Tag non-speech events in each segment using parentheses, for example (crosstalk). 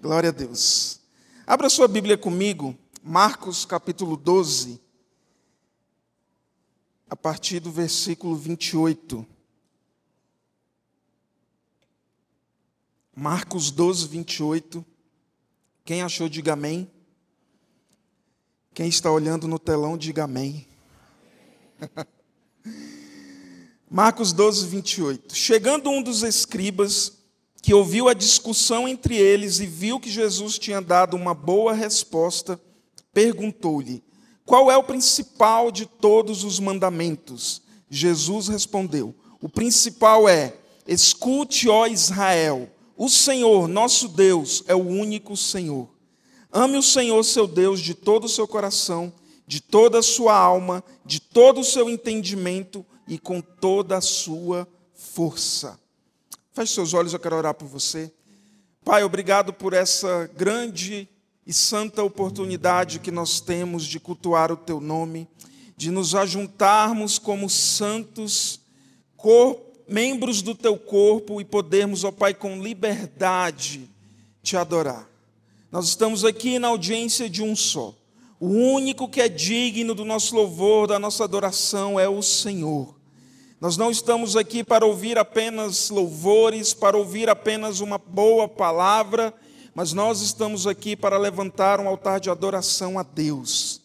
Glória a Deus. Abra sua Bíblia comigo, Marcos capítulo 12, a partir do versículo 28. Marcos 12, 28. Quem achou, diga amém. Quem está olhando no telão, diga amém. (laughs) Marcos 12, 28. Chegando um dos escribas, que ouviu a discussão entre eles e viu que Jesus tinha dado uma boa resposta, perguntou-lhe: Qual é o principal de todos os mandamentos? Jesus respondeu: O principal é: Escute, ó Israel, o Senhor, nosso Deus, é o único Senhor. Ame o Senhor, seu Deus, de todo o seu coração, de toda a sua alma, de todo o seu entendimento e com toda a sua força. Feche seus olhos, eu quero orar por você. Pai, obrigado por essa grande e santa oportunidade que nós temos de cultuar o Teu nome, de nos ajuntarmos como santos, membros do Teu corpo e podermos, ó Pai, com liberdade te adorar. Nós estamos aqui na audiência de um só. O único que é digno do nosso louvor, da nossa adoração é o Senhor. Nós não estamos aqui para ouvir apenas louvores, para ouvir apenas uma boa palavra, mas nós estamos aqui para levantar um altar de adoração a Deus.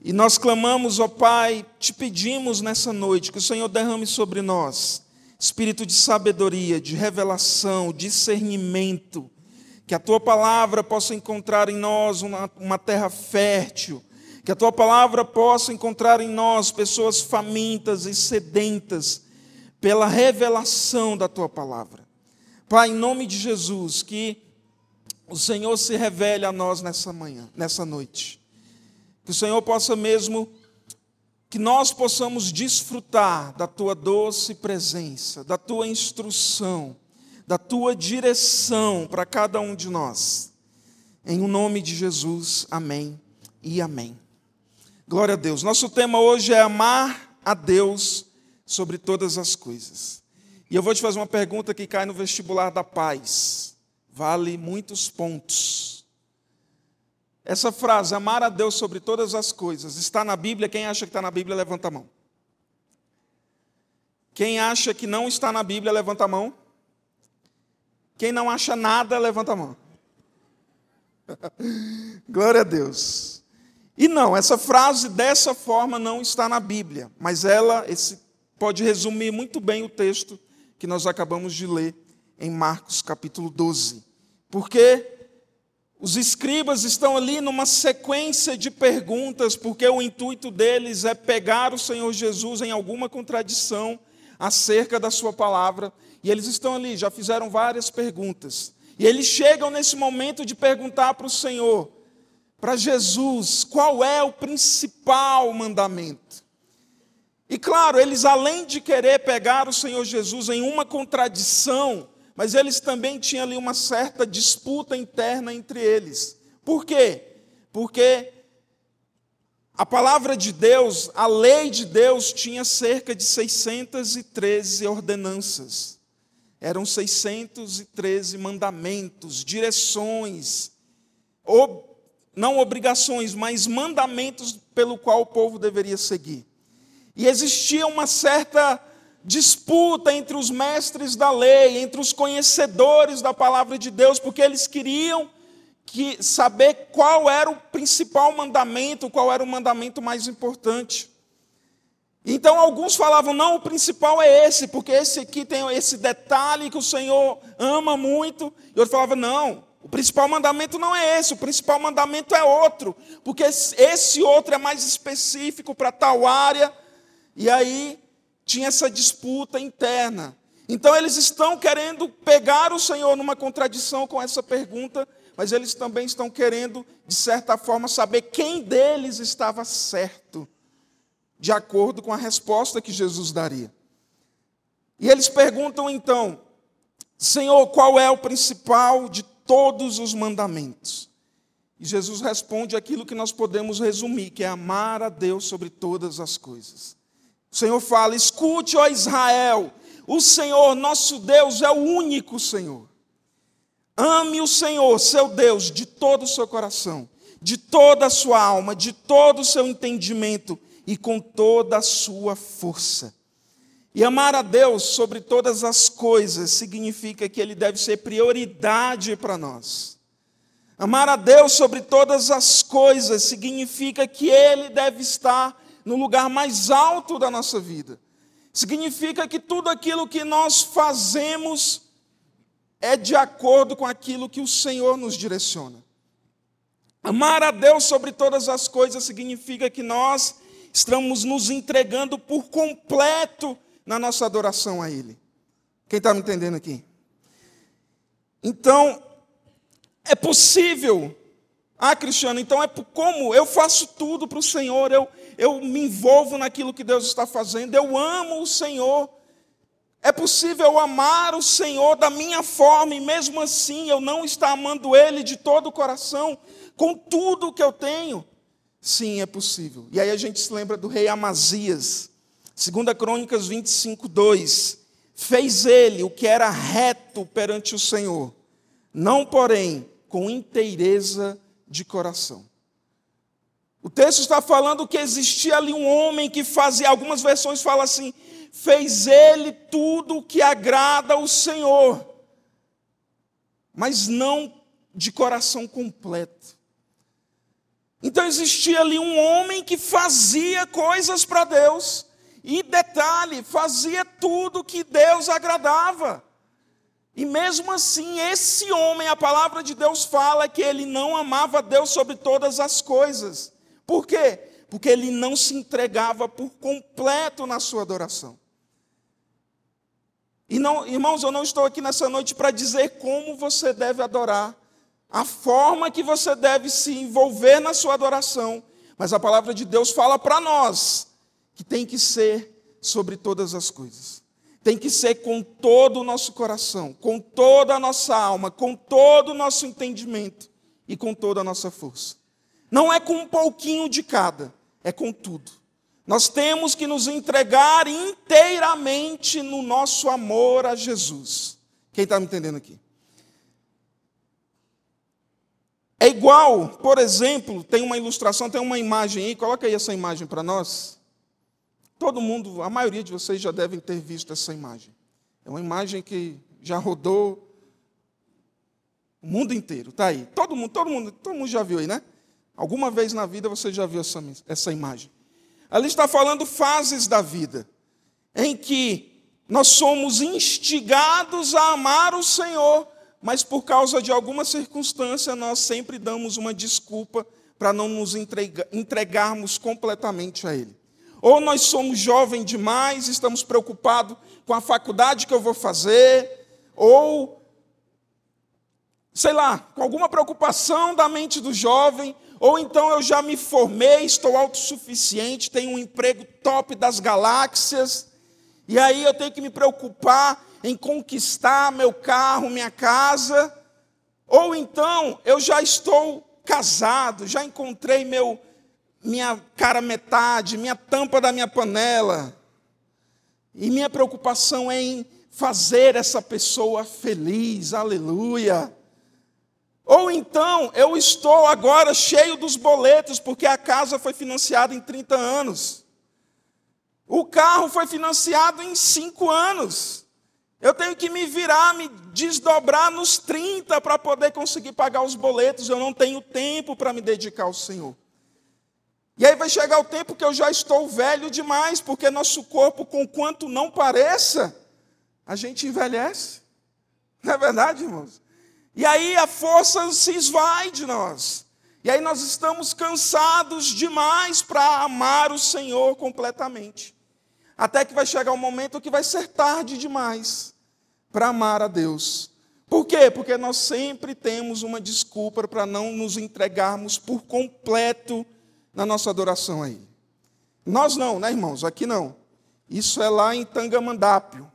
E nós clamamos, ó Pai, te pedimos nessa noite que o Senhor derrame sobre nós espírito de sabedoria, de revelação, discernimento, que a tua palavra possa encontrar em nós uma, uma terra fértil que a tua palavra possa encontrar em nós pessoas famintas e sedentas pela revelação da tua palavra. Pai, em nome de Jesus, que o Senhor se revele a nós nessa manhã, nessa noite. Que o Senhor possa mesmo que nós possamos desfrutar da tua doce presença, da tua instrução, da tua direção para cada um de nós. Em o nome de Jesus, amém e amém. Glória a Deus. Nosso tema hoje é amar a Deus sobre todas as coisas. E eu vou te fazer uma pergunta que cai no vestibular da paz. Vale muitos pontos. Essa frase, amar a Deus sobre todas as coisas, está na Bíblia? Quem acha que está na Bíblia, levanta a mão. Quem acha que não está na Bíblia, levanta a mão. Quem não acha nada, levanta a mão. (laughs) Glória a Deus. E não, essa frase dessa forma não está na Bíblia, mas ela esse, pode resumir muito bem o texto que nós acabamos de ler em Marcos capítulo 12. Porque os escribas estão ali numa sequência de perguntas, porque o intuito deles é pegar o Senhor Jesus em alguma contradição acerca da sua palavra, e eles estão ali, já fizeram várias perguntas. E eles chegam nesse momento de perguntar para o Senhor: para Jesus qual é o principal mandamento. E claro, eles além de querer pegar o Senhor Jesus em uma contradição, mas eles também tinham ali uma certa disputa interna entre eles. Por quê? Porque a palavra de Deus, a lei de Deus, tinha cerca de 613 ordenanças. Eram 613 mandamentos, direções, não obrigações, mas mandamentos pelo qual o povo deveria seguir. E existia uma certa disputa entre os mestres da lei, entre os conhecedores da palavra de Deus, porque eles queriam que saber qual era o principal mandamento, qual era o mandamento mais importante. Então alguns falavam, não, o principal é esse, porque esse aqui tem esse detalhe que o Senhor ama muito. E outro falava, não, principal mandamento não é esse, o principal mandamento é outro, porque esse outro é mais específico para tal área, e aí tinha essa disputa interna. Então eles estão querendo pegar o Senhor numa contradição com essa pergunta, mas eles também estão querendo, de certa forma, saber quem deles estava certo, de acordo com a resposta que Jesus daria. E eles perguntam então, Senhor, qual é o principal de todos os mandamentos. E Jesus responde aquilo que nós podemos resumir, que é amar a Deus sobre todas as coisas. O Senhor fala: escute, ó Israel, o Senhor, nosso Deus, é o único Senhor. Ame o Senhor, seu Deus, de todo o seu coração, de toda a sua alma, de todo o seu entendimento e com toda a sua força. E amar a Deus sobre todas as coisas significa que Ele deve ser prioridade para nós. Amar a Deus sobre todas as coisas significa que Ele deve estar no lugar mais alto da nossa vida. Significa que tudo aquilo que nós fazemos é de acordo com aquilo que o Senhor nos direciona. Amar a Deus sobre todas as coisas significa que nós estamos nos entregando por completo na nossa adoração a Ele. Quem está me entendendo aqui? Então, é possível. Ah, Cristiano, então é como? Eu faço tudo para o Senhor, eu, eu me envolvo naquilo que Deus está fazendo, eu amo o Senhor. É possível amar o Senhor da minha forma e mesmo assim eu não estar amando Ele de todo o coração, com tudo que eu tenho? Sim, é possível. E aí a gente se lembra do rei Amazias, 2 Crônicas 25, 2. Fez ele o que era reto perante o Senhor, não, porém, com inteireza de coração. O texto está falando que existia ali um homem que fazia, algumas versões falam assim, fez ele tudo o que agrada ao Senhor, mas não de coração completo. Então existia ali um homem que fazia coisas para Deus, e detalhe, fazia tudo que Deus agradava. E mesmo assim, esse homem, a palavra de Deus fala que ele não amava Deus sobre todas as coisas. Por quê? Porque ele não se entregava por completo na sua adoração. E não, irmãos, eu não estou aqui nessa noite para dizer como você deve adorar, a forma que você deve se envolver na sua adoração, mas a palavra de Deus fala para nós que tem que ser sobre todas as coisas. Tem que ser com todo o nosso coração, com toda a nossa alma, com todo o nosso entendimento e com toda a nossa força. Não é com um pouquinho de cada, é com tudo. Nós temos que nos entregar inteiramente no nosso amor a Jesus. Quem está me entendendo aqui? É igual, por exemplo, tem uma ilustração, tem uma imagem aí, coloca aí essa imagem para nós. Todo mundo, a maioria de vocês já devem ter visto essa imagem. É uma imagem que já rodou o mundo inteiro, está aí. Todo mundo, todo mundo, todo mundo já viu aí, né? Alguma vez na vida você já viu essa, essa imagem. Ali está falando fases da vida, em que nós somos instigados a amar o Senhor, mas por causa de alguma circunstância nós sempre damos uma desculpa para não nos entregar, entregarmos completamente a Ele. Ou nós somos jovens demais, estamos preocupados com a faculdade que eu vou fazer, ou, sei lá, com alguma preocupação da mente do jovem, ou então eu já me formei, estou autossuficiente, tenho um emprego top das galáxias, e aí eu tenho que me preocupar em conquistar meu carro, minha casa, ou então eu já estou casado, já encontrei meu minha cara metade, minha tampa da minha panela. E minha preocupação é em fazer essa pessoa feliz, aleluia. Ou então, eu estou agora cheio dos boletos, porque a casa foi financiada em 30 anos. O carro foi financiado em 5 anos. Eu tenho que me virar, me desdobrar nos 30 para poder conseguir pagar os boletos. Eu não tenho tempo para me dedicar ao Senhor. E aí vai chegar o tempo que eu já estou velho demais, porque nosso corpo, com quanto não pareça, a gente envelhece. Não é verdade, irmãos? E aí a força se esvai de nós. E aí nós estamos cansados demais para amar o Senhor completamente. Até que vai chegar um momento que vai ser tarde demais para amar a Deus. Por quê? Porque nós sempre temos uma desculpa para não nos entregarmos por completo na nossa adoração a Ele. Nós não, né, irmãos? Aqui não. Isso é lá em Tangamandápio.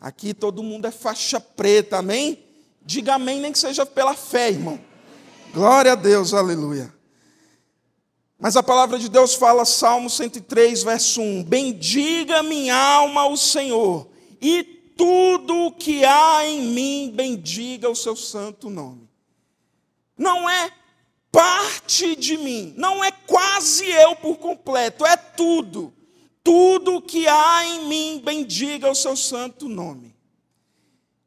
Aqui todo mundo é faixa preta, amém? Diga amém, nem que seja pela fé, irmão. Glória a Deus, aleluia. Mas a palavra de Deus fala, Salmo 103, verso 1: Bendiga minha alma o Senhor, e tudo o que há em mim bendiga o seu santo nome. Não é parte de mim, não é quase eu por completo, é tudo. Tudo que há em mim bendiga o seu santo nome.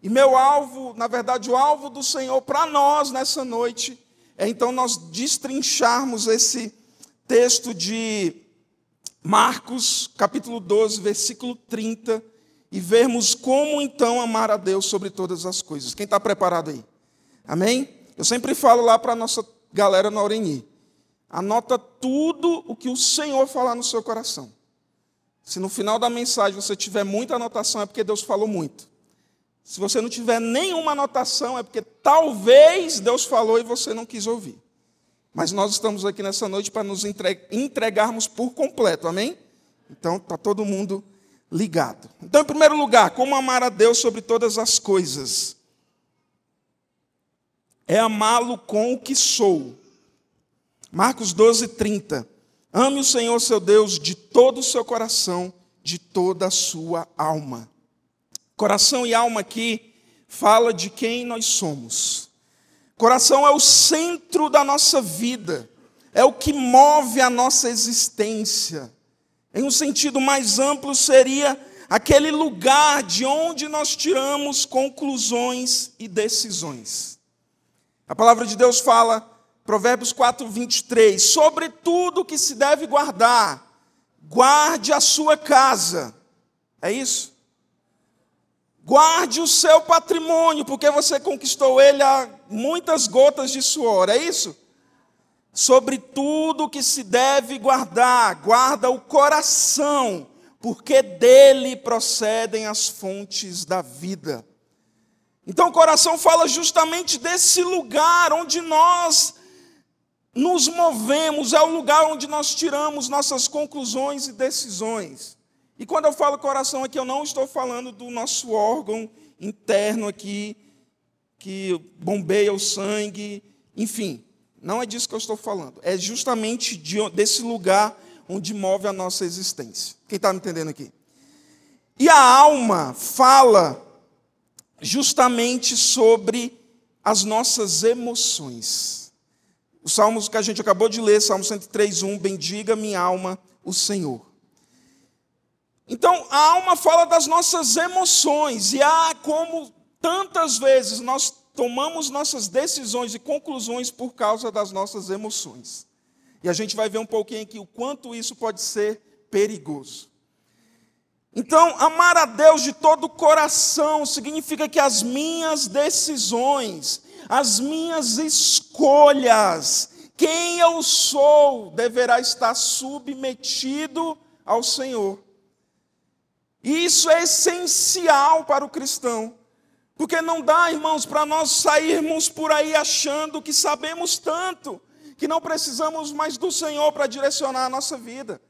E meu alvo, na verdade, o alvo do Senhor para nós nessa noite é então nós destrincharmos esse texto de Marcos, capítulo 12, versículo 30, e vermos como então amar a Deus sobre todas as coisas. Quem está preparado aí? Amém? Eu sempre falo lá para a nossa galera no Aureni. Anota tudo o que o Senhor falar no seu coração. Se no final da mensagem você tiver muita anotação, é porque Deus falou muito. Se você não tiver nenhuma anotação, é porque talvez Deus falou e você não quis ouvir. Mas nós estamos aqui nessa noite para nos entregarmos por completo, amém? Então, está todo mundo ligado. Então, em primeiro lugar, como amar a Deus sobre todas as coisas? É amá-lo com o que sou. Marcos 12, 30. Ame o Senhor seu Deus de todo o seu coração, de toda a sua alma. Coração e alma aqui fala de quem nós somos. Coração é o centro da nossa vida, é o que move a nossa existência. Em um sentido mais amplo, seria aquele lugar de onde nós tiramos conclusões e decisões. A palavra de Deus fala, Provérbios 4, 23, sobre tudo que se deve guardar, guarde a sua casa. É isso? Guarde o seu patrimônio, porque você conquistou ele a muitas gotas de suor, é isso? Sobre tudo que se deve guardar, guarda o coração, porque dele procedem as fontes da vida. Então o coração fala justamente desse lugar onde nós nos movemos, é o lugar onde nós tiramos nossas conclusões e decisões. E quando eu falo coração aqui, eu não estou falando do nosso órgão interno aqui, que bombeia o sangue, enfim, não é disso que eu estou falando. É justamente de, desse lugar onde move a nossa existência. Quem está me entendendo aqui? E a alma fala justamente sobre as nossas emoções. Os salmos que a gente acabou de ler, Salmo 103:1, bendiga minha alma o Senhor. Então, a alma fala das nossas emoções, e há como tantas vezes nós tomamos nossas decisões e conclusões por causa das nossas emoções. E a gente vai ver um pouquinho aqui o quanto isso pode ser perigoso. Então, amar a Deus de todo o coração significa que as minhas decisões, as minhas escolhas, quem eu sou, deverá estar submetido ao Senhor. E isso é essencial para o cristão. Porque não dá, irmãos, para nós sairmos por aí achando que sabemos tanto, que não precisamos mais do Senhor para direcionar a nossa vida.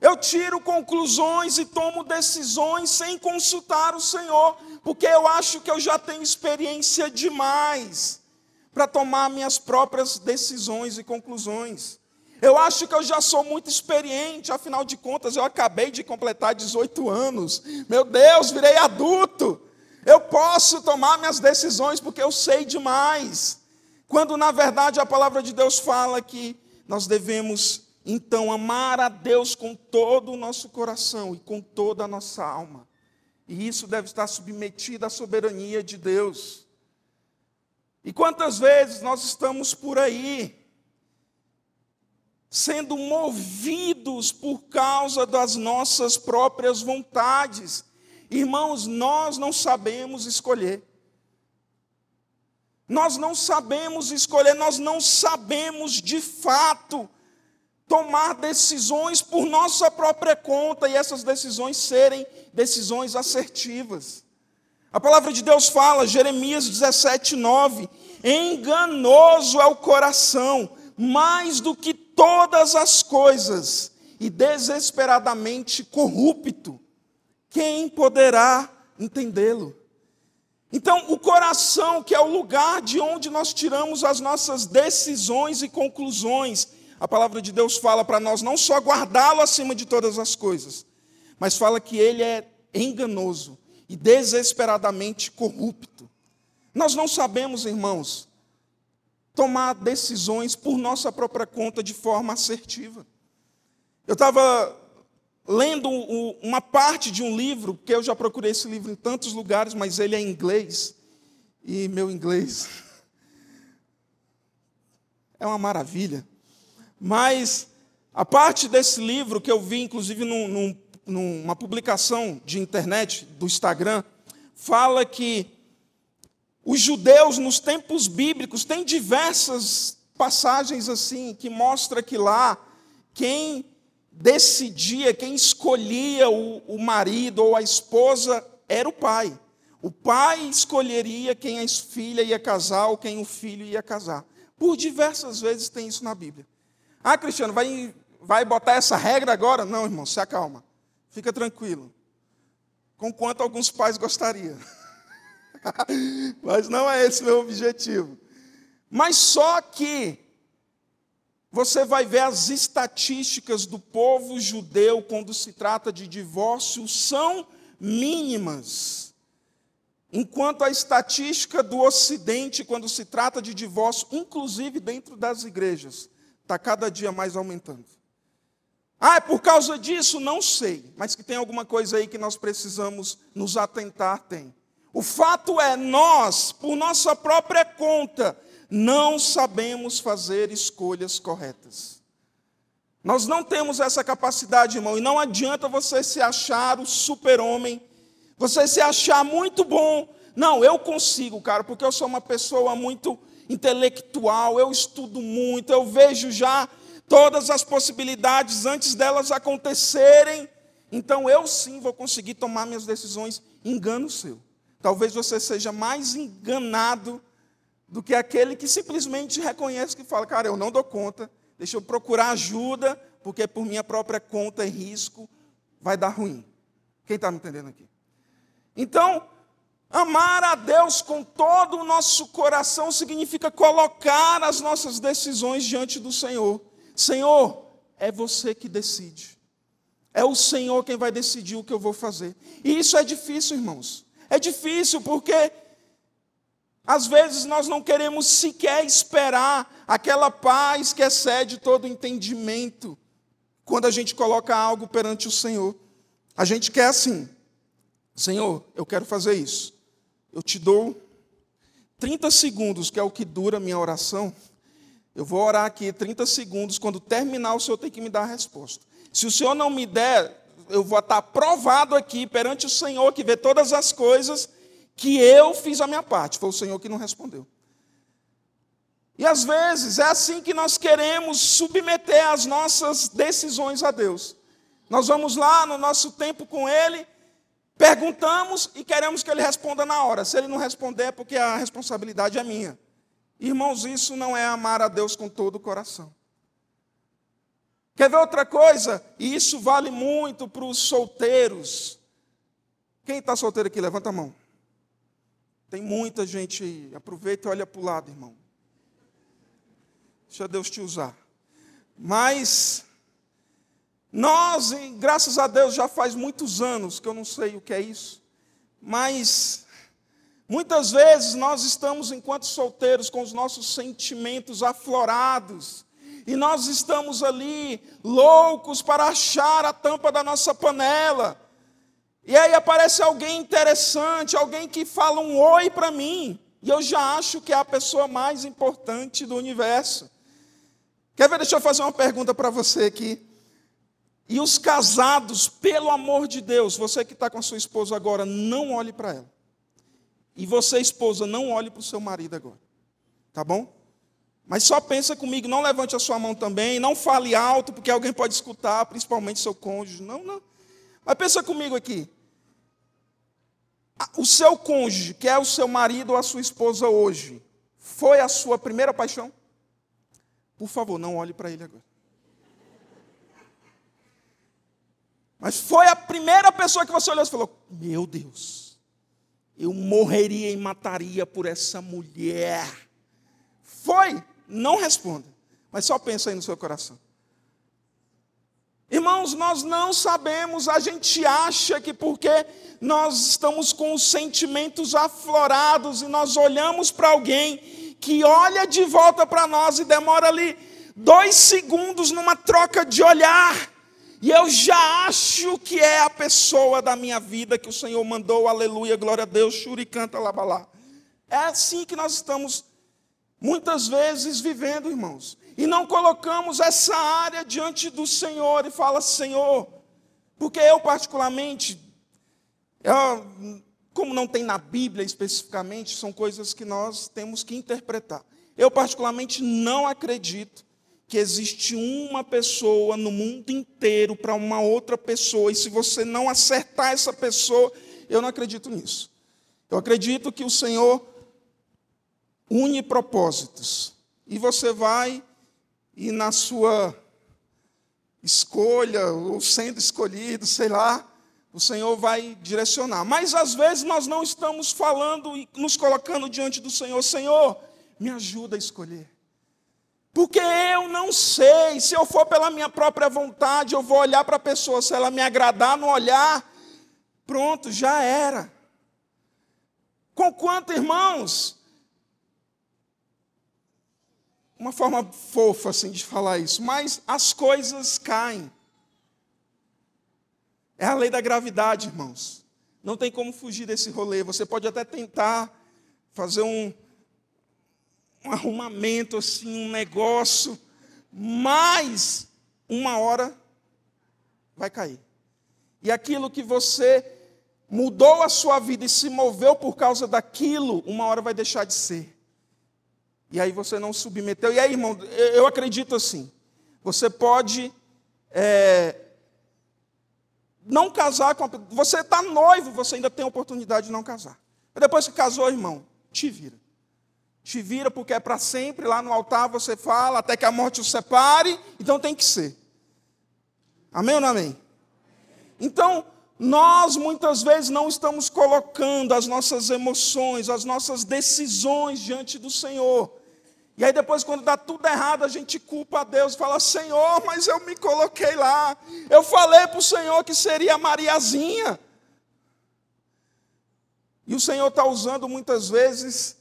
Eu tiro conclusões e tomo decisões sem consultar o Senhor, porque eu acho que eu já tenho experiência demais para tomar minhas próprias decisões e conclusões. Eu acho que eu já sou muito experiente, afinal de contas, eu acabei de completar 18 anos. Meu Deus, virei adulto. Eu posso tomar minhas decisões porque eu sei demais. Quando na verdade a palavra de Deus fala que nós devemos então amar a Deus com todo o nosso coração e com toda a nossa alma. E isso deve estar submetido à soberania de Deus. E quantas vezes nós estamos por aí sendo movidos por causa das nossas próprias vontades. Irmãos, nós não sabemos escolher. Nós não sabemos escolher, nós não sabemos de fato tomar decisões por nossa própria conta e essas decisões serem decisões assertivas. A palavra de Deus fala, Jeremias 17, 9: enganoso é o coração, mais do que todas as coisas e desesperadamente corrupto. Quem poderá entendê-lo? Então, o coração, que é o lugar de onde nós tiramos as nossas decisões e conclusões, a palavra de Deus fala para nós não só guardá-lo acima de todas as coisas, mas fala que ele é enganoso e desesperadamente corrupto. Nós não sabemos, irmãos, tomar decisões por nossa própria conta de forma assertiva. Eu estava lendo uma parte de um livro, porque eu já procurei esse livro em tantos lugares, mas ele é em inglês, e meu inglês (laughs) é uma maravilha. Mas a parte desse livro que eu vi, inclusive, num, num, numa publicação de internet do Instagram, fala que os judeus, nos tempos bíblicos, têm diversas passagens assim, que mostra que lá, quem decidia, quem escolhia o, o marido ou a esposa era o pai. O pai escolheria quem a filha ia casar ou quem o filho ia casar. Por diversas vezes tem isso na Bíblia. Ah, Cristiano, vai, vai botar essa regra agora? Não, irmão, se acalma. Fica tranquilo. Com quanto alguns pais gostariam. (laughs) Mas não é esse meu objetivo. Mas só que você vai ver as estatísticas do povo judeu quando se trata de divórcio são mínimas. Enquanto a estatística do Ocidente, quando se trata de divórcio, inclusive dentro das igrejas, está cada dia mais aumentando. Ah, é por causa disso? Não sei, mas que tem alguma coisa aí que nós precisamos nos atentar, tem. O fato é, nós, por nossa própria conta, não sabemos fazer escolhas corretas. Nós não temos essa capacidade, irmão, e não adianta você se achar o super-homem, você se achar muito bom. Não, eu consigo, cara, porque eu sou uma pessoa muito intelectual, eu estudo muito, eu vejo já todas as possibilidades antes delas acontecerem. Então eu sim vou conseguir tomar minhas decisões. Engano seu. Talvez você seja mais enganado do que aquele que simplesmente reconhece que fala, cara, eu não dou conta, deixa eu procurar ajuda, porque por minha própria conta e risco vai dar ruim. Quem está me entendendo aqui? Então, amar a Deus com todo o nosso coração significa colocar as nossas decisões diante do Senhor. Senhor, é você que decide. É o Senhor quem vai decidir o que eu vou fazer. E isso é difícil, irmãos. É difícil porque às vezes nós não queremos sequer esperar aquela paz que excede todo entendimento quando a gente coloca algo perante o Senhor. A gente quer assim, Senhor, eu quero fazer isso. Eu te dou 30 segundos, que é o que dura a minha oração. Eu vou orar aqui 30 segundos, quando terminar o Senhor tem que me dar a resposta. Se o Senhor não me der, eu vou estar provado aqui perante o Senhor que vê todas as coisas que eu fiz a minha parte, foi o Senhor que não respondeu. E às vezes é assim que nós queremos submeter as nossas decisões a Deus. Nós vamos lá no nosso tempo com Ele, perguntamos e queremos que Ele responda na hora. Se Ele não responder, é porque a responsabilidade é minha. Irmãos, isso não é amar a Deus com todo o coração. Quer ver outra coisa? E isso vale muito para os solteiros. Quem está solteiro aqui? Levanta a mão. Tem muita gente aí. Aproveita e olha para o lado, irmão. Deixa Deus te usar. Mas nós, graças a Deus, já faz muitos anos que eu não sei o que é isso. Mas muitas vezes nós estamos, enquanto solteiros, com os nossos sentimentos aflorados. E nós estamos ali loucos para achar a tampa da nossa panela e aí aparece alguém interessante, alguém que fala um oi para mim, e eu já acho que é a pessoa mais importante do universo. Quer ver? Deixa eu fazer uma pergunta para você aqui. E os casados, pelo amor de Deus, você que está com a sua esposa agora, não olhe para ela. E você, esposa, não olhe para o seu marido agora. Tá bom? Mas só pensa comigo, não levante a sua mão também, não fale alto, porque alguém pode escutar, principalmente seu cônjuge. Não, não. Mas pensa comigo aqui o seu cônjuge, que é o seu marido ou a sua esposa hoje, foi a sua primeira paixão? Por favor, não olhe para ele agora. Mas foi a primeira pessoa que você olhou e falou: Meu Deus, eu morreria e mataria por essa mulher. Foi? Não responda, mas só pensa aí no seu coração. Irmãos, nós não sabemos, a gente acha que porque nós estamos com os sentimentos aflorados e nós olhamos para alguém que olha de volta para nós e demora ali dois segundos numa troca de olhar, e eu já acho que é a pessoa da minha vida que o Senhor mandou, aleluia, glória a Deus, canta labalá. É assim que nós estamos muitas vezes vivendo, irmãos. E não colocamos essa área diante do Senhor e fala, Senhor, porque eu particularmente, eu, como não tem na Bíblia especificamente, são coisas que nós temos que interpretar. Eu particularmente não acredito que existe uma pessoa no mundo inteiro para uma outra pessoa, e se você não acertar essa pessoa, eu não acredito nisso. Eu acredito que o Senhor une propósitos. E você vai e na sua escolha, ou sendo escolhido, sei lá, o Senhor vai direcionar. Mas às vezes nós não estamos falando e nos colocando diante do Senhor, Senhor, me ajuda a escolher. Porque eu não sei, se eu for pela minha própria vontade, eu vou olhar para a pessoa, se ela me agradar no olhar, pronto, já era. Com quanto, irmãos, uma forma fofa assim de falar isso, mas as coisas caem. É a lei da gravidade, irmãos. Não tem como fugir desse rolê. Você pode até tentar fazer um, um arrumamento assim, um negócio, mas uma hora vai cair. E aquilo que você mudou a sua vida e se moveu por causa daquilo, uma hora vai deixar de ser. E aí você não submeteu. E aí, irmão, eu acredito assim. Você pode é, não casar com a Você está noivo, você ainda tem a oportunidade de não casar. Mas depois que casou, irmão, te vira. Te vira porque é para sempre. Lá no altar você fala até que a morte o separe. Então tem que ser. Amém ou não amém? Então, nós muitas vezes não estamos colocando as nossas emoções, as nossas decisões diante do Senhor. E aí depois, quando dá tudo errado, a gente culpa a Deus, fala, Senhor, mas eu me coloquei lá. Eu falei para o Senhor que seria a Mariazinha. E o Senhor está usando muitas vezes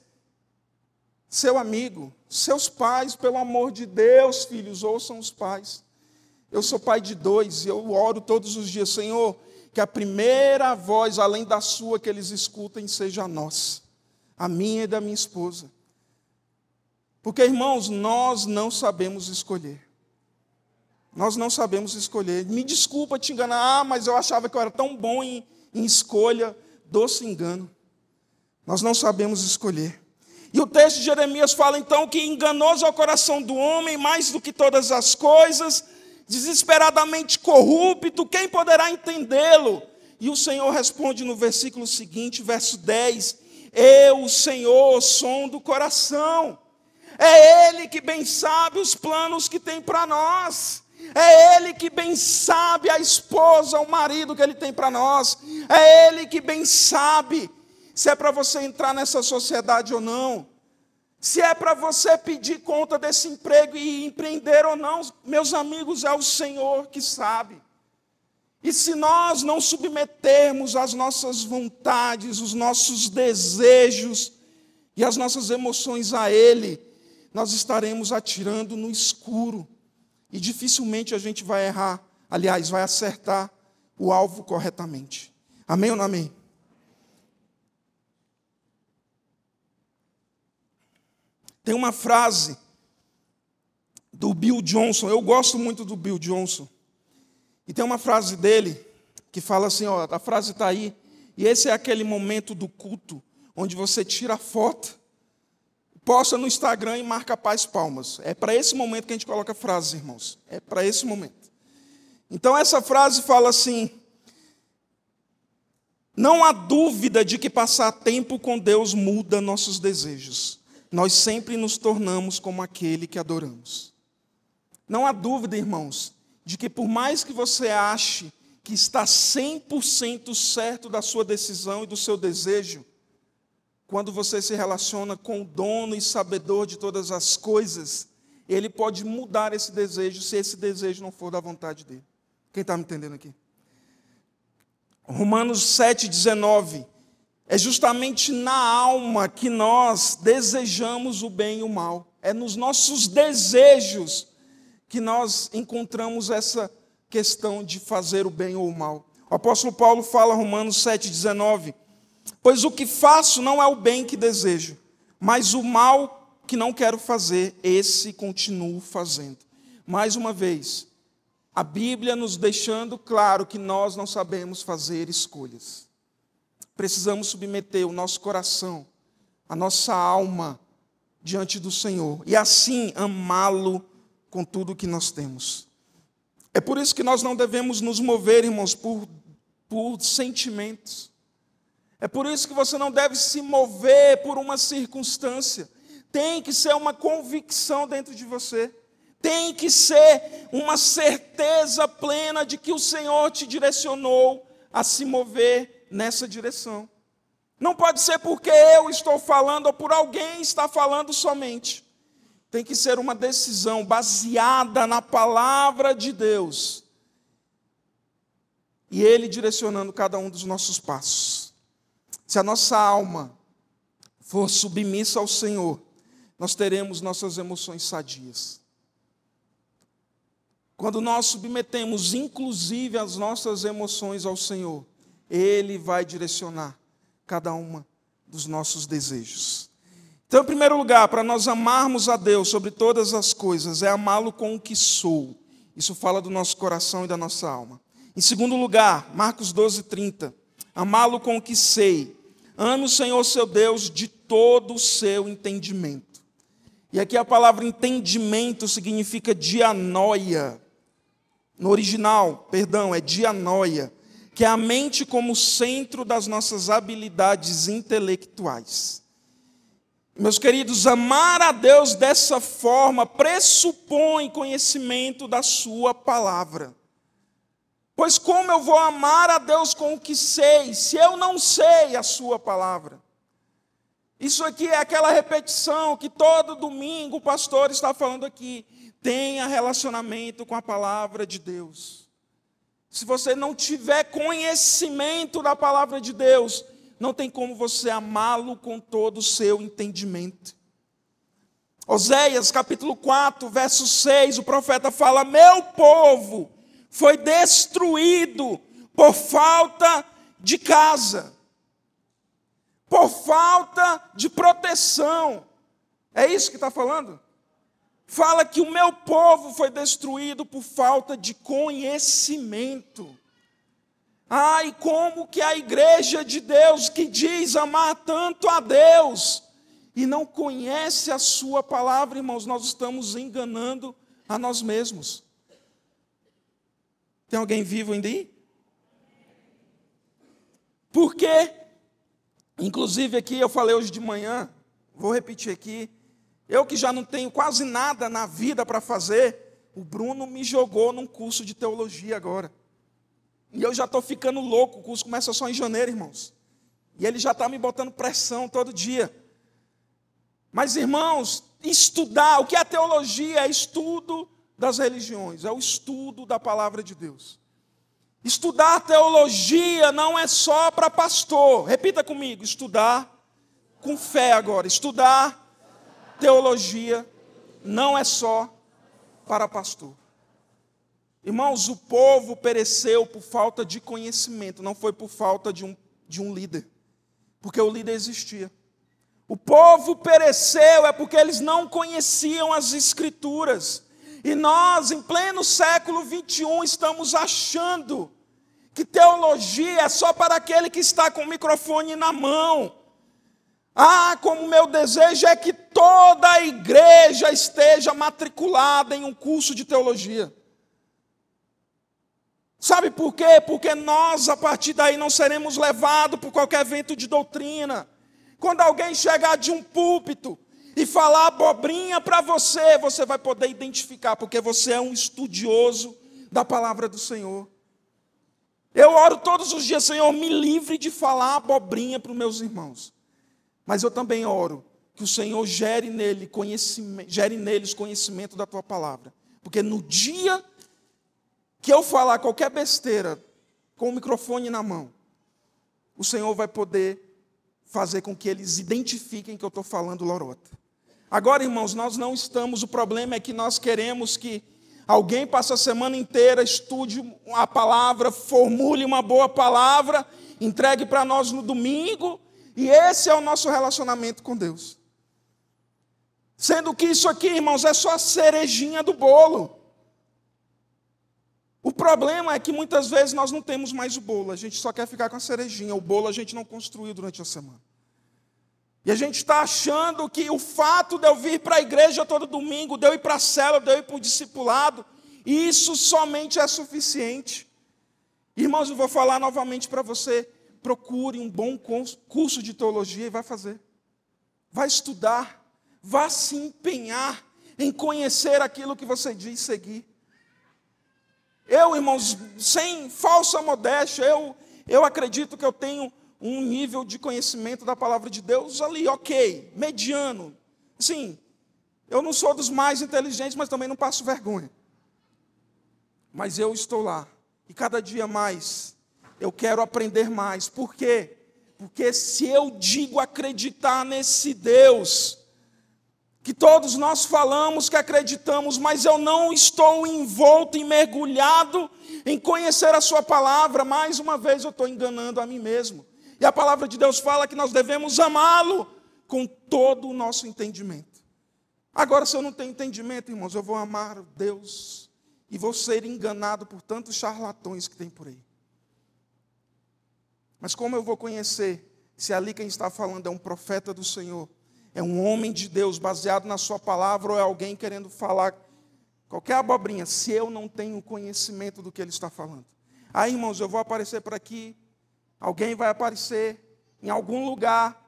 seu amigo, seus pais, pelo amor de Deus, filhos, ouçam os pais. Eu sou pai de dois e eu oro todos os dias, Senhor, que a primeira voz, além da sua, que eles escutem, seja a nossa, a minha e da minha esposa. Porque, irmãos, nós não sabemos escolher. Nós não sabemos escolher. Me desculpa te enganar, ah, mas eu achava que eu era tão bom em, em escolha. Doce engano. Nós não sabemos escolher. E o texto de Jeremias fala então que enganoso é o coração do homem, mais do que todas as coisas, desesperadamente corrupto, quem poderá entendê-lo? E o Senhor responde no versículo seguinte, verso 10: Eu, o Senhor, som do coração. É Ele que bem sabe os planos que tem para nós. É Ele que bem sabe a esposa, o marido que Ele tem para nós. É Ele que bem sabe se é para você entrar nessa sociedade ou não. Se é para você pedir conta desse emprego e empreender ou não, meus amigos, é o Senhor que sabe. E se nós não submetermos as nossas vontades, os nossos desejos e as nossas emoções a Ele, nós estaremos atirando no escuro e dificilmente a gente vai errar, aliás, vai acertar o alvo corretamente. Amém ou não amém? Tem uma frase do Bill Johnson, eu gosto muito do Bill Johnson. E tem uma frase dele que fala assim, ó, a frase está aí, e esse é aquele momento do culto onde você tira a foto posta no Instagram e marca paz palmas. É para esse momento que a gente coloca frases, irmãos. É para esse momento. Então essa frase fala assim: Não há dúvida de que passar tempo com Deus muda nossos desejos. Nós sempre nos tornamos como aquele que adoramos. Não há dúvida, irmãos, de que por mais que você ache que está 100% certo da sua decisão e do seu desejo, quando você se relaciona com o dono e sabedor de todas as coisas, ele pode mudar esse desejo se esse desejo não for da vontade dele. Quem está me entendendo aqui? Romanos 7,19. É justamente na alma que nós desejamos o bem e o mal. É nos nossos desejos que nós encontramos essa questão de fazer o bem ou o mal. O apóstolo Paulo fala, Romanos 7,19: Pois o que faço não é o bem que desejo, mas o mal que não quero fazer, esse continuo fazendo. Mais uma vez, a Bíblia nos deixando claro que nós não sabemos fazer escolhas. Precisamos submeter o nosso coração, a nossa alma diante do Senhor e assim amá-lo com tudo que nós temos. É por isso que nós não devemos nos mover, irmãos, por, por sentimentos. É por isso que você não deve se mover por uma circunstância. Tem que ser uma convicção dentro de você. Tem que ser uma certeza plena de que o Senhor te direcionou a se mover nessa direção. Não pode ser porque eu estou falando ou por alguém está falando somente. Tem que ser uma decisão baseada na palavra de Deus. E Ele direcionando cada um dos nossos passos. Se a nossa alma for submissa ao Senhor, nós teremos nossas emoções sadias. Quando nós submetemos, inclusive, as nossas emoções ao Senhor, Ele vai direcionar cada uma dos nossos desejos. Então, em primeiro lugar, para nós amarmos a Deus sobre todas as coisas, é amá-lo com o que sou. Isso fala do nosso coração e da nossa alma. Em segundo lugar, Marcos 12, 30. Amá-lo com o que sei. Ame o Senhor seu Deus de todo o seu entendimento. E aqui a palavra entendimento significa dianoia. No original, perdão, é dianoia, que é a mente como centro das nossas habilidades intelectuais. Meus queridos, amar a Deus dessa forma pressupõe conhecimento da Sua palavra. Pois como eu vou amar a Deus com o que sei, se eu não sei a Sua palavra? Isso aqui é aquela repetição que todo domingo o pastor está falando aqui. Tenha relacionamento com a palavra de Deus. Se você não tiver conhecimento da palavra de Deus, não tem como você amá-lo com todo o seu entendimento. Oséias capítulo 4, verso 6, o profeta fala: Meu povo foi destruído por falta de casa, por falta de proteção. É isso que está falando? Fala que o meu povo foi destruído por falta de conhecimento. E como que a igreja de Deus, que diz amar tanto a Deus, e não conhece a Sua palavra, irmãos, nós estamos enganando a nós mesmos. Tem alguém vivo ainda aí? Porque, inclusive aqui eu falei hoje de manhã, vou repetir aqui, eu que já não tenho quase nada na vida para fazer, o Bruno me jogou num curso de teologia agora. E eu já estou ficando louco, o curso começa só em janeiro, irmãos. E ele já está me botando pressão todo dia. Mas, irmãos, estudar, o que é teologia? É estudo das religiões, é o estudo da palavra de Deus. Estudar teologia não é só para pastor, repita comigo: estudar com fé agora, estudar teologia não é só para pastor. Irmãos, o povo pereceu por falta de conhecimento, não foi por falta de um, de um líder, porque o líder existia. O povo pereceu é porque eles não conheciam as Escrituras. E nós, em pleno século 21, estamos achando que teologia é só para aquele que está com o microfone na mão. Ah, como meu desejo é que toda a igreja esteja matriculada em um curso de teologia. Sabe por quê? Porque nós, a partir daí, não seremos levados por qualquer vento de doutrina. Quando alguém chegar de um púlpito e falar abobrinha para você, você vai poder identificar, porque você é um estudioso da palavra do Senhor. Eu oro todos os dias, Senhor, me livre de falar abobrinha para os meus irmãos. Mas eu também oro que o Senhor gere, nele conhecimento, gere neles conhecimento da tua palavra. Porque no dia que eu falar qualquer besteira com o microfone na mão, o Senhor vai poder fazer com que eles identifiquem que eu estou falando lorota. Agora, irmãos, nós não estamos, o problema é que nós queremos que alguém passe a semana inteira, estude a palavra, formule uma boa palavra, entregue para nós no domingo, e esse é o nosso relacionamento com Deus. Sendo que isso aqui, irmãos, é só a cerejinha do bolo. O problema é que muitas vezes nós não temos mais o bolo, a gente só quer ficar com a cerejinha. O bolo a gente não construiu durante a semana. E a gente está achando que o fato de eu vir para a igreja todo domingo, de eu ir para a cela, de eu ir para o discipulado, isso somente é suficiente. Irmãos, eu vou falar novamente para você: procure um bom curso de teologia e vai fazer. Vai estudar, vá se empenhar em conhecer aquilo que você diz seguir. Eu, irmãos, sem falsa modéstia, eu, eu acredito que eu tenho um nível de conhecimento da palavra de Deus ali, ok, mediano. Sim, eu não sou dos mais inteligentes, mas também não passo vergonha. Mas eu estou lá, e cada dia mais eu quero aprender mais. Por quê? Porque se eu digo acreditar nesse Deus, que todos nós falamos que acreditamos, mas eu não estou envolto e mergulhado em conhecer a Sua palavra, mais uma vez eu estou enganando a mim mesmo. E a palavra de Deus fala que nós devemos amá-lo com todo o nosso entendimento. Agora, se eu não tenho entendimento, irmãos, eu vou amar Deus e vou ser enganado por tantos charlatões que tem por aí. Mas como eu vou conhecer se ali quem está falando é um profeta do Senhor, é um homem de Deus baseado na Sua palavra ou é alguém querendo falar qualquer abobrinha, se eu não tenho conhecimento do que ele está falando? Aí, irmãos, eu vou aparecer por aqui Alguém vai aparecer em algum lugar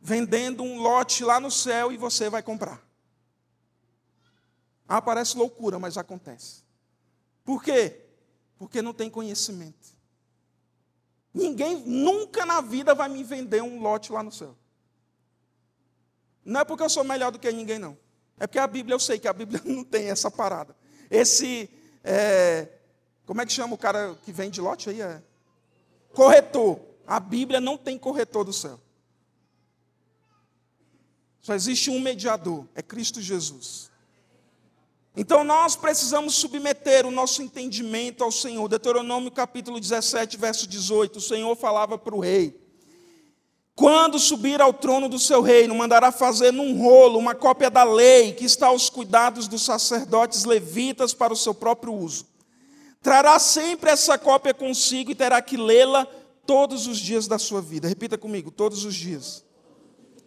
vendendo um lote lá no céu e você vai comprar. Ah, parece loucura, mas acontece. Por quê? Porque não tem conhecimento. Ninguém nunca na vida vai me vender um lote lá no céu. Não é porque eu sou melhor do que ninguém, não. É porque a Bíblia, eu sei que a Bíblia (laughs) não tem essa parada. Esse, é, como é que chama o cara que vende lote aí? É, corretor. A Bíblia não tem corretor do céu. Só existe um mediador, é Cristo Jesus. Então nós precisamos submeter o nosso entendimento ao Senhor. Deuteronômio capítulo 17, verso 18. O Senhor falava para o rei: Quando subir ao trono do seu reino, mandará fazer num rolo uma cópia da lei que está aos cuidados dos sacerdotes levitas para o seu próprio uso. Trará sempre essa cópia consigo e terá que lê-la todos os dias da sua vida. Repita comigo: todos os dias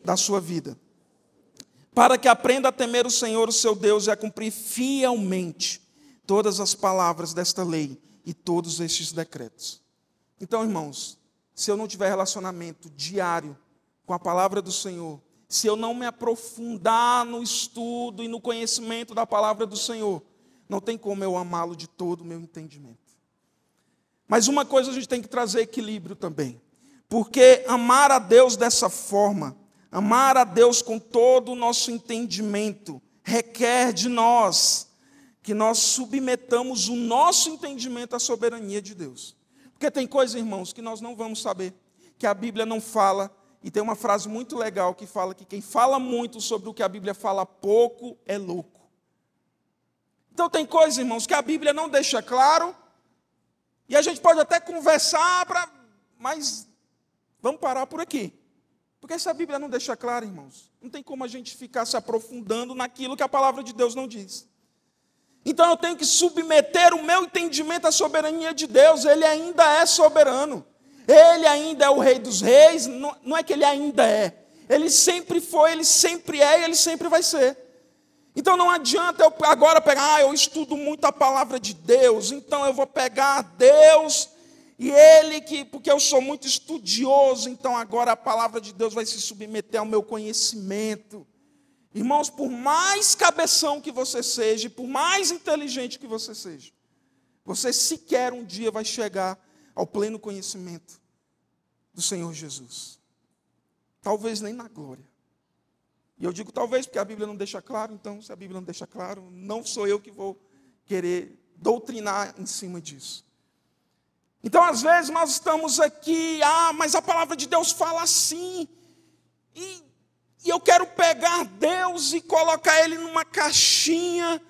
da sua vida. Para que aprenda a temer o Senhor, o seu Deus, e a cumprir fielmente todas as palavras desta lei e todos estes decretos. Então, irmãos, se eu não tiver relacionamento diário com a palavra do Senhor, se eu não me aprofundar no estudo e no conhecimento da palavra do Senhor, não tem como eu amá-lo de todo o meu entendimento. Mas uma coisa a gente tem que trazer equilíbrio também. Porque amar a Deus dessa forma, amar a Deus com todo o nosso entendimento, requer de nós que nós submetamos o nosso entendimento à soberania de Deus. Porque tem coisas, irmãos, que nós não vamos saber, que a Bíblia não fala, e tem uma frase muito legal que fala que quem fala muito sobre o que a Bíblia fala pouco é louco. Então tem coisas, irmãos, que a Bíblia não deixa claro, e a gente pode até conversar, mas vamos parar por aqui. Porque se a Bíblia não deixa claro, irmãos, não tem como a gente ficar se aprofundando naquilo que a palavra de Deus não diz. Então eu tenho que submeter o meu entendimento à soberania de Deus, ele ainda é soberano. Ele ainda é o rei dos reis, não é que ele ainda é. Ele sempre foi, ele sempre é e ele sempre vai ser. Então não adianta eu agora pegar, ah, eu estudo muito a palavra de Deus, então eu vou pegar Deus e ele que, porque eu sou muito estudioso, então agora a palavra de Deus vai se submeter ao meu conhecimento. Irmãos, por mais cabeção que você seja, por mais inteligente que você seja, você sequer um dia vai chegar ao pleno conhecimento do Senhor Jesus. Talvez nem na glória. E eu digo talvez porque a Bíblia não deixa claro, então se a Bíblia não deixa claro, não sou eu que vou querer doutrinar em cima disso. Então, às vezes, nós estamos aqui, ah, mas a palavra de Deus fala assim, e, e eu quero pegar Deus e colocar Ele numa caixinha,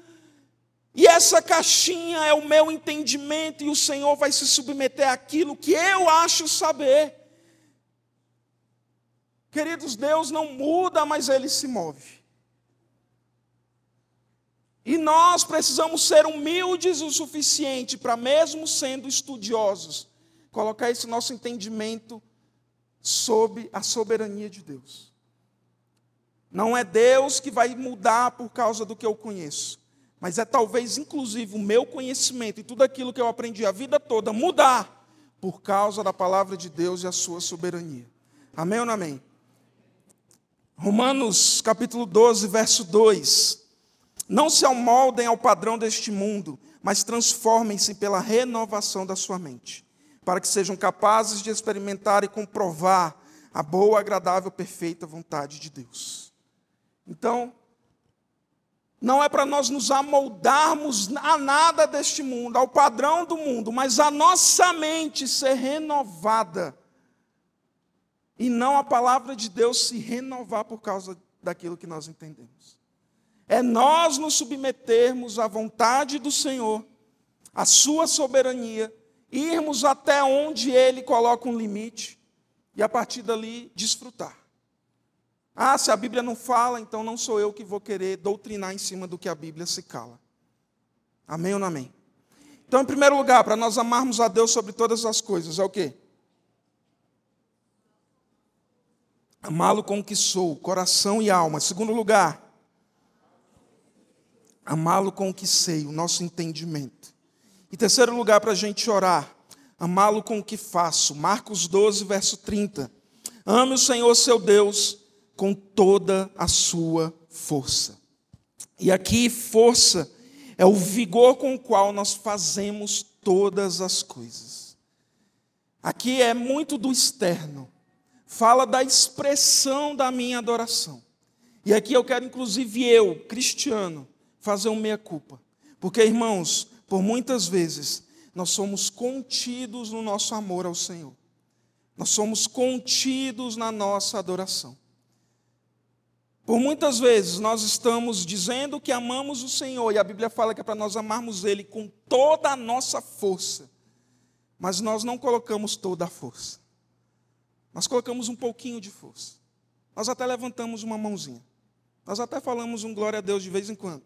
e essa caixinha é o meu entendimento, e o Senhor vai se submeter àquilo que eu acho saber. Queridos, Deus não muda, mas Ele se move. E nós precisamos ser humildes o suficiente para, mesmo sendo estudiosos, colocar esse nosso entendimento sob a soberania de Deus. Não é Deus que vai mudar por causa do que eu conheço, mas é talvez, inclusive, o meu conhecimento e tudo aquilo que eu aprendi a vida toda mudar por causa da palavra de Deus e a sua soberania. Amém ou não amém? Romanos capítulo 12, verso 2. Não se amoldem ao padrão deste mundo, mas transformem-se pela renovação da sua mente, para que sejam capazes de experimentar e comprovar a boa, agradável, perfeita vontade de Deus. Então, não é para nós nos amoldarmos a nada deste mundo, ao padrão do mundo, mas a nossa mente ser renovada. E não a palavra de Deus se renovar por causa daquilo que nós entendemos é nós nos submetermos à vontade do Senhor, à Sua soberania, irmos até onde Ele coloca um limite e a partir dali desfrutar. Ah, se a Bíblia não fala, então não sou eu que vou querer doutrinar em cima do que a Bíblia se cala. Amém ou não amém? Então, em primeiro lugar, para nós amarmos a Deus sobre todas as coisas, é o quê? Amá-lo com o que sou, coração e alma. Em segundo lugar, amá-lo com o que sei, o nosso entendimento. Em terceiro lugar, para a gente orar, amá-lo com o que faço. Marcos 12, verso 30. Ame o Senhor seu Deus com toda a sua força. E aqui, força é o vigor com o qual nós fazemos todas as coisas. Aqui é muito do externo, fala da expressão da minha adoração. E aqui eu quero, inclusive, eu, cristiano, fazer um meia-culpa. Porque, irmãos, por muitas vezes, nós somos contidos no nosso amor ao Senhor. Nós somos contidos na nossa adoração. Por muitas vezes nós estamos dizendo que amamos o Senhor, e a Bíblia fala que é para nós amarmos Ele com toda a nossa força, mas nós não colocamos toda a força, nós colocamos um pouquinho de força, nós até levantamos uma mãozinha, nós até falamos um glória a Deus de vez em quando,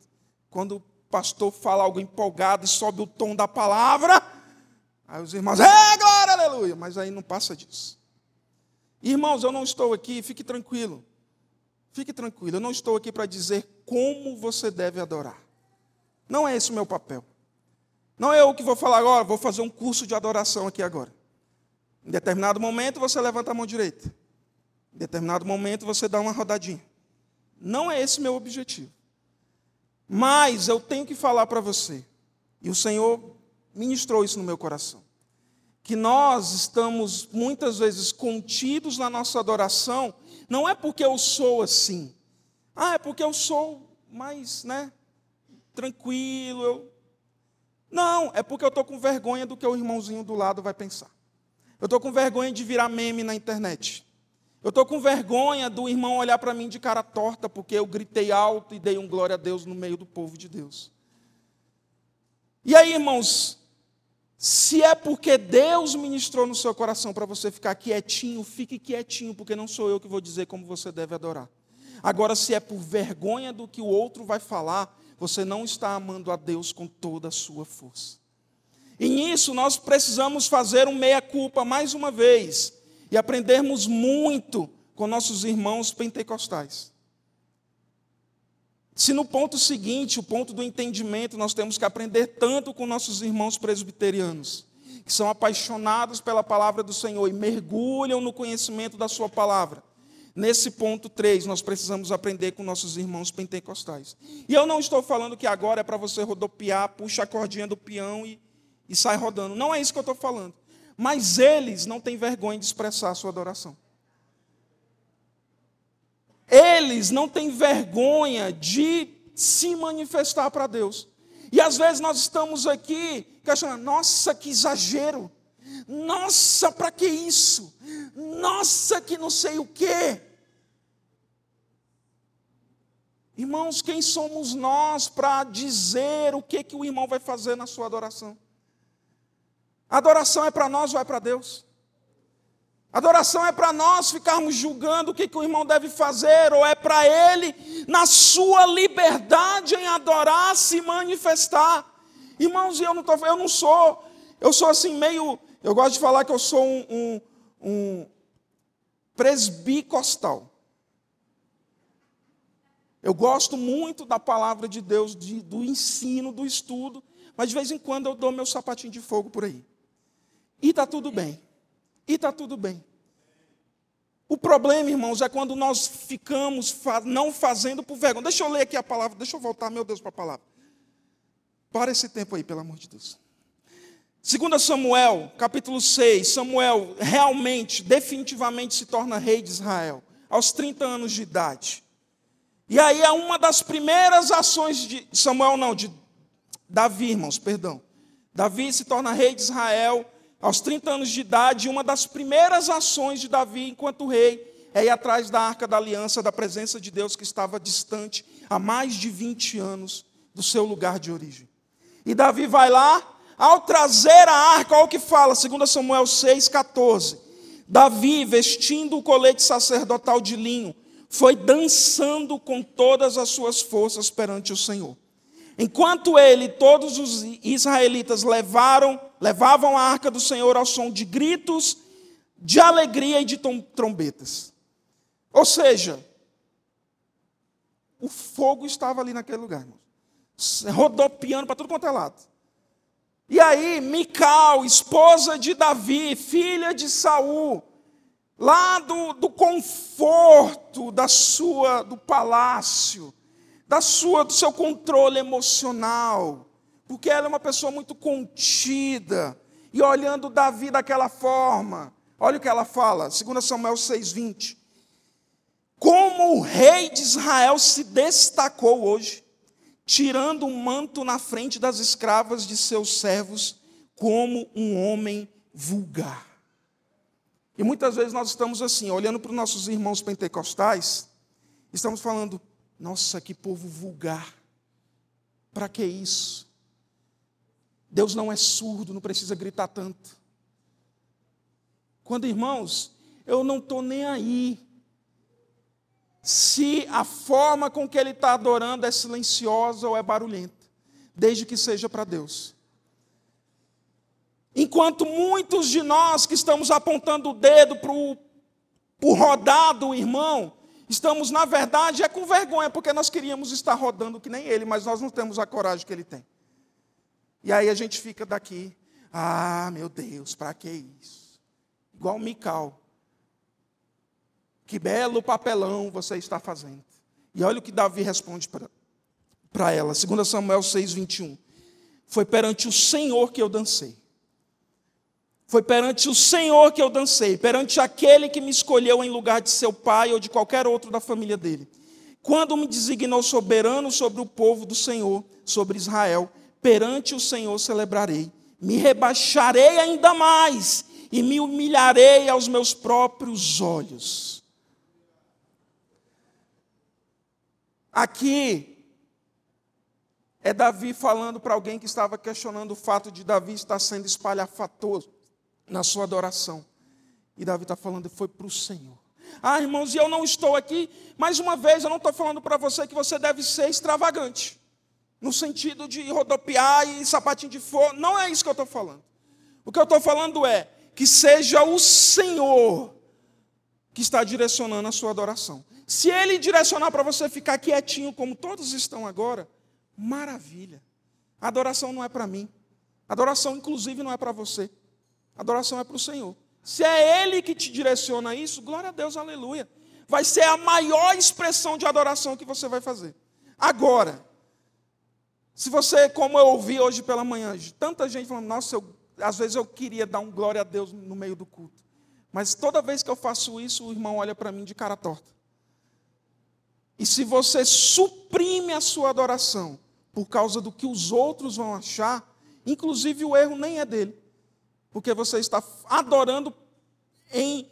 quando o pastor fala algo empolgado e sobe o tom da palavra, aí os irmãos, é glória, aleluia, mas aí não passa disso. Irmãos, eu não estou aqui, fique tranquilo. Fique tranquilo, eu não estou aqui para dizer como você deve adorar. Não é esse o meu papel. Não é eu que vou falar agora, vou fazer um curso de adoração aqui agora. Em determinado momento você levanta a mão direita. Em determinado momento você dá uma rodadinha. Não é esse o meu objetivo. Mas eu tenho que falar para você, e o Senhor ministrou isso no meu coração, que nós estamos muitas vezes contidos na nossa adoração, não é porque eu sou assim, ah, é porque eu sou mais, né, tranquilo, eu... Não, é porque eu estou com vergonha do que o irmãozinho do lado vai pensar. Eu estou com vergonha de virar meme na internet. Eu estou com vergonha do irmão olhar para mim de cara torta, porque eu gritei alto e dei um glória a Deus no meio do povo de Deus. E aí, irmãos, se é porque Deus ministrou no seu coração para você ficar quietinho, fique quietinho, porque não sou eu que vou dizer como você deve adorar. Agora, se é por vergonha do que o outro vai falar, você não está amando a Deus com toda a sua força. E nisso nós precisamos fazer um meia-culpa mais uma vez e aprendermos muito com nossos irmãos pentecostais. Se no ponto seguinte, o ponto do entendimento, nós temos que aprender tanto com nossos irmãos presbiterianos, que são apaixonados pela palavra do Senhor e mergulham no conhecimento da Sua palavra. Nesse ponto 3, nós precisamos aprender com nossos irmãos pentecostais. E eu não estou falando que agora é para você rodopiar, puxa a cordinha do peão e, e sai rodando. Não é isso que eu estou falando. Mas eles não têm vergonha de expressar a sua adoração. Eles não têm vergonha de se manifestar para Deus. E às vezes nós estamos aqui questionando: nossa, que exagero! Nossa, para que isso? Nossa, que não sei o quê. Irmãos, quem somos nós para dizer o que, que o irmão vai fazer na sua adoração? Adoração é para nós ou é para Deus? adoração é para nós ficarmos julgando o que, que o irmão deve fazer, ou é para ele, na sua liberdade em adorar, se manifestar. Irmãos, eu não, tô, eu não sou, eu sou assim meio, eu gosto de falar que eu sou um, um, um presbicostal. Eu gosto muito da palavra de Deus, de, do ensino, do estudo, mas de vez em quando eu dou meu sapatinho de fogo por aí. E está tudo bem. E está tudo bem. O problema, irmãos, é quando nós ficamos não fazendo por vergonha. Deixa eu ler aqui a palavra, deixa eu voltar, meu Deus, para a palavra. Para esse tempo aí, pelo amor de Deus. 2 Samuel, capítulo 6, Samuel realmente, definitivamente se torna rei de Israel, aos 30 anos de idade. E aí é uma das primeiras ações de Samuel, não, de Davi, irmãos, perdão. Davi se torna rei de Israel aos 30 anos de idade, uma das primeiras ações de Davi enquanto rei é ir atrás da arca da aliança, da presença de Deus que estava distante há mais de 20 anos do seu lugar de origem. E Davi vai lá, ao trazer a arca, olha o que fala, 2 Samuel 6,14. Davi, vestindo o colete sacerdotal de linho, foi dançando com todas as suas forças perante o Senhor. Enquanto ele todos os israelitas levaram, levavam a arca do Senhor ao som de gritos, de alegria e de trombetas. Ou seja, o fogo estava ali naquele lugar, rodopiando para tudo quanto é lado. E aí, Mical, esposa de Davi, filha de Saul, lá do, do conforto da sua, do palácio, da sua, do seu controle emocional, porque ela é uma pessoa muito contida, e olhando Davi daquela forma, olha o que ela fala, 2 Samuel 6,20. Como o rei de Israel se destacou hoje, tirando o manto na frente das escravas de seus servos, como um homem vulgar. E muitas vezes nós estamos assim, olhando para os nossos irmãos pentecostais, estamos falando: nossa, que povo vulgar. Para que isso? Deus não é surdo, não precisa gritar tanto. Quando, irmãos, eu não estou nem aí se a forma com que ele está adorando é silenciosa ou é barulhenta, desde que seja para Deus. Enquanto muitos de nós que estamos apontando o dedo para o rodado, irmão, estamos, na verdade, é com vergonha, porque nós queríamos estar rodando que nem ele, mas nós não temos a coragem que ele tem. E aí a gente fica daqui, ah, meu Deus, para que isso? Igual Mical. Que belo papelão você está fazendo. E olha o que Davi responde para ela, 2 Samuel 6, 21. Foi perante o Senhor que eu dancei foi perante o Senhor que eu dancei, perante aquele que me escolheu em lugar de seu pai ou de qualquer outro da família dele. Quando me designou soberano sobre o povo do Senhor, sobre Israel, perante o Senhor celebrarei. Me rebaixarei ainda mais e me humilharei aos meus próprios olhos. Aqui é Davi falando para alguém que estava questionando o fato de Davi estar sendo espalhafatoso na sua adoração. E Davi está falando, foi para o Senhor. Ah, irmãos, e eu não estou aqui, mais uma vez, eu não estou falando para você que você deve ser extravagante, no sentido de rodopiar e sapatinho de fogo, não é isso que eu estou falando. O que eu estou falando é que seja o Senhor que está direcionando a sua adoração. Se Ele direcionar para você ficar quietinho, como todos estão agora, maravilha. A adoração não é para mim. A adoração, inclusive, não é para você. Adoração é para o Senhor. Se é Ele que te direciona isso, glória a Deus, aleluia. Vai ser a maior expressão de adoração que você vai fazer. Agora, se você, como eu ouvi hoje pela manhã, tanta gente falando, nossa, eu, às vezes eu queria dar um glória a Deus no meio do culto. Mas toda vez que eu faço isso, o irmão olha para mim de cara torta. E se você suprime a sua adoração por causa do que os outros vão achar, inclusive o erro nem é dele, porque você está adorando em,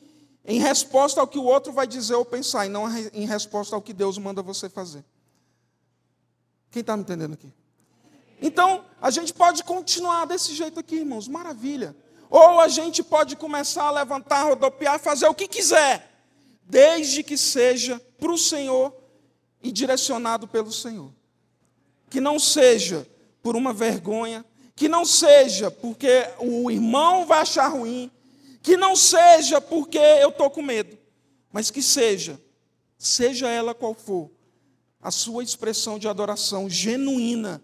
em resposta ao que o outro vai dizer ou pensar, e não em resposta ao que Deus manda você fazer. Quem está me entendendo aqui? Então, a gente pode continuar desse jeito aqui, irmãos, maravilha. Ou a gente pode começar a levantar, rodopiar, fazer o que quiser, desde que seja para o Senhor e direcionado pelo Senhor. Que não seja por uma vergonha, que não seja porque o irmão vai achar ruim, que não seja porque eu estou com medo, mas que seja, seja ela qual for, a sua expressão de adoração genuína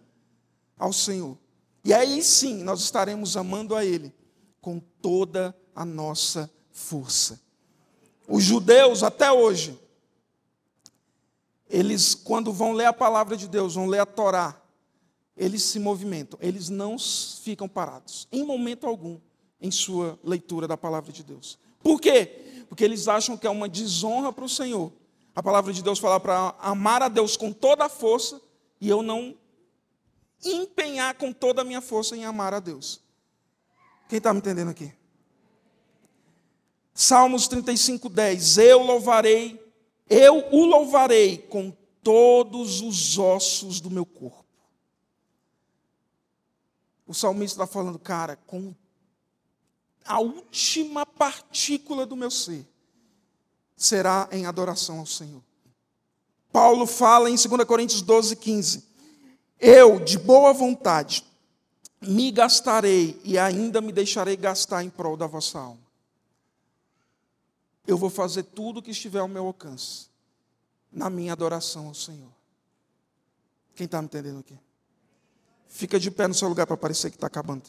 ao Senhor. E aí sim nós estaremos amando a Ele com toda a nossa força. Os judeus, até hoje, eles, quando vão ler a palavra de Deus, vão ler a Torá, eles se movimentam, eles não ficam parados, em momento algum, em sua leitura da palavra de Deus. Por quê? Porque eles acham que é uma desonra para o Senhor. A palavra de Deus fala para amar a Deus com toda a força e eu não empenhar com toda a minha força em amar a Deus. Quem está me entendendo aqui? Salmos 35, 10. Eu louvarei, eu o louvarei com todos os ossos do meu corpo. O salmista está falando, cara, com a última partícula do meu ser será em adoração ao Senhor. Paulo fala em 2 Coríntios 12, 15: Eu, de boa vontade, me gastarei e ainda me deixarei gastar em prol da vossa alma. Eu vou fazer tudo o que estiver ao meu alcance, na minha adoração ao Senhor. Quem está me entendendo aqui? Fica de pé no seu lugar para parecer que está acabando.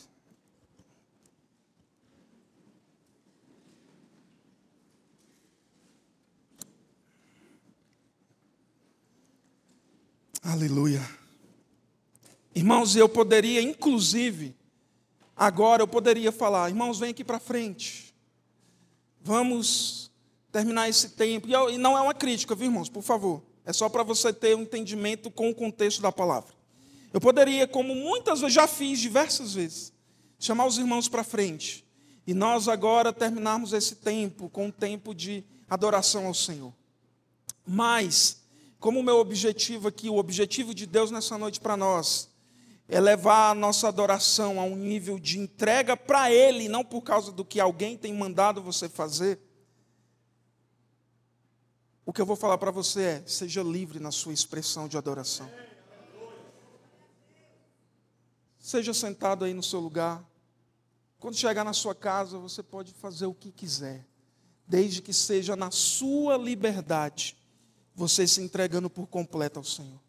Aleluia. Irmãos, eu poderia, inclusive, agora eu poderia falar, irmãos, vem aqui para frente. Vamos terminar esse tempo. E não é uma crítica, viu, irmãos? Por favor. É só para você ter um entendimento com o contexto da palavra. Eu poderia, como muitas vezes, já fiz diversas vezes, chamar os irmãos para frente. E nós agora terminarmos esse tempo com um tempo de adoração ao Senhor. Mas, como o meu objetivo aqui, o objetivo de Deus nessa noite para nós, é levar a nossa adoração a um nível de entrega para Ele, não por causa do que alguém tem mandado você fazer. O que eu vou falar para você é: seja livre na sua expressão de adoração. Seja sentado aí no seu lugar. Quando chegar na sua casa, você pode fazer o que quiser, desde que seja na sua liberdade, você se entregando por completo ao Senhor.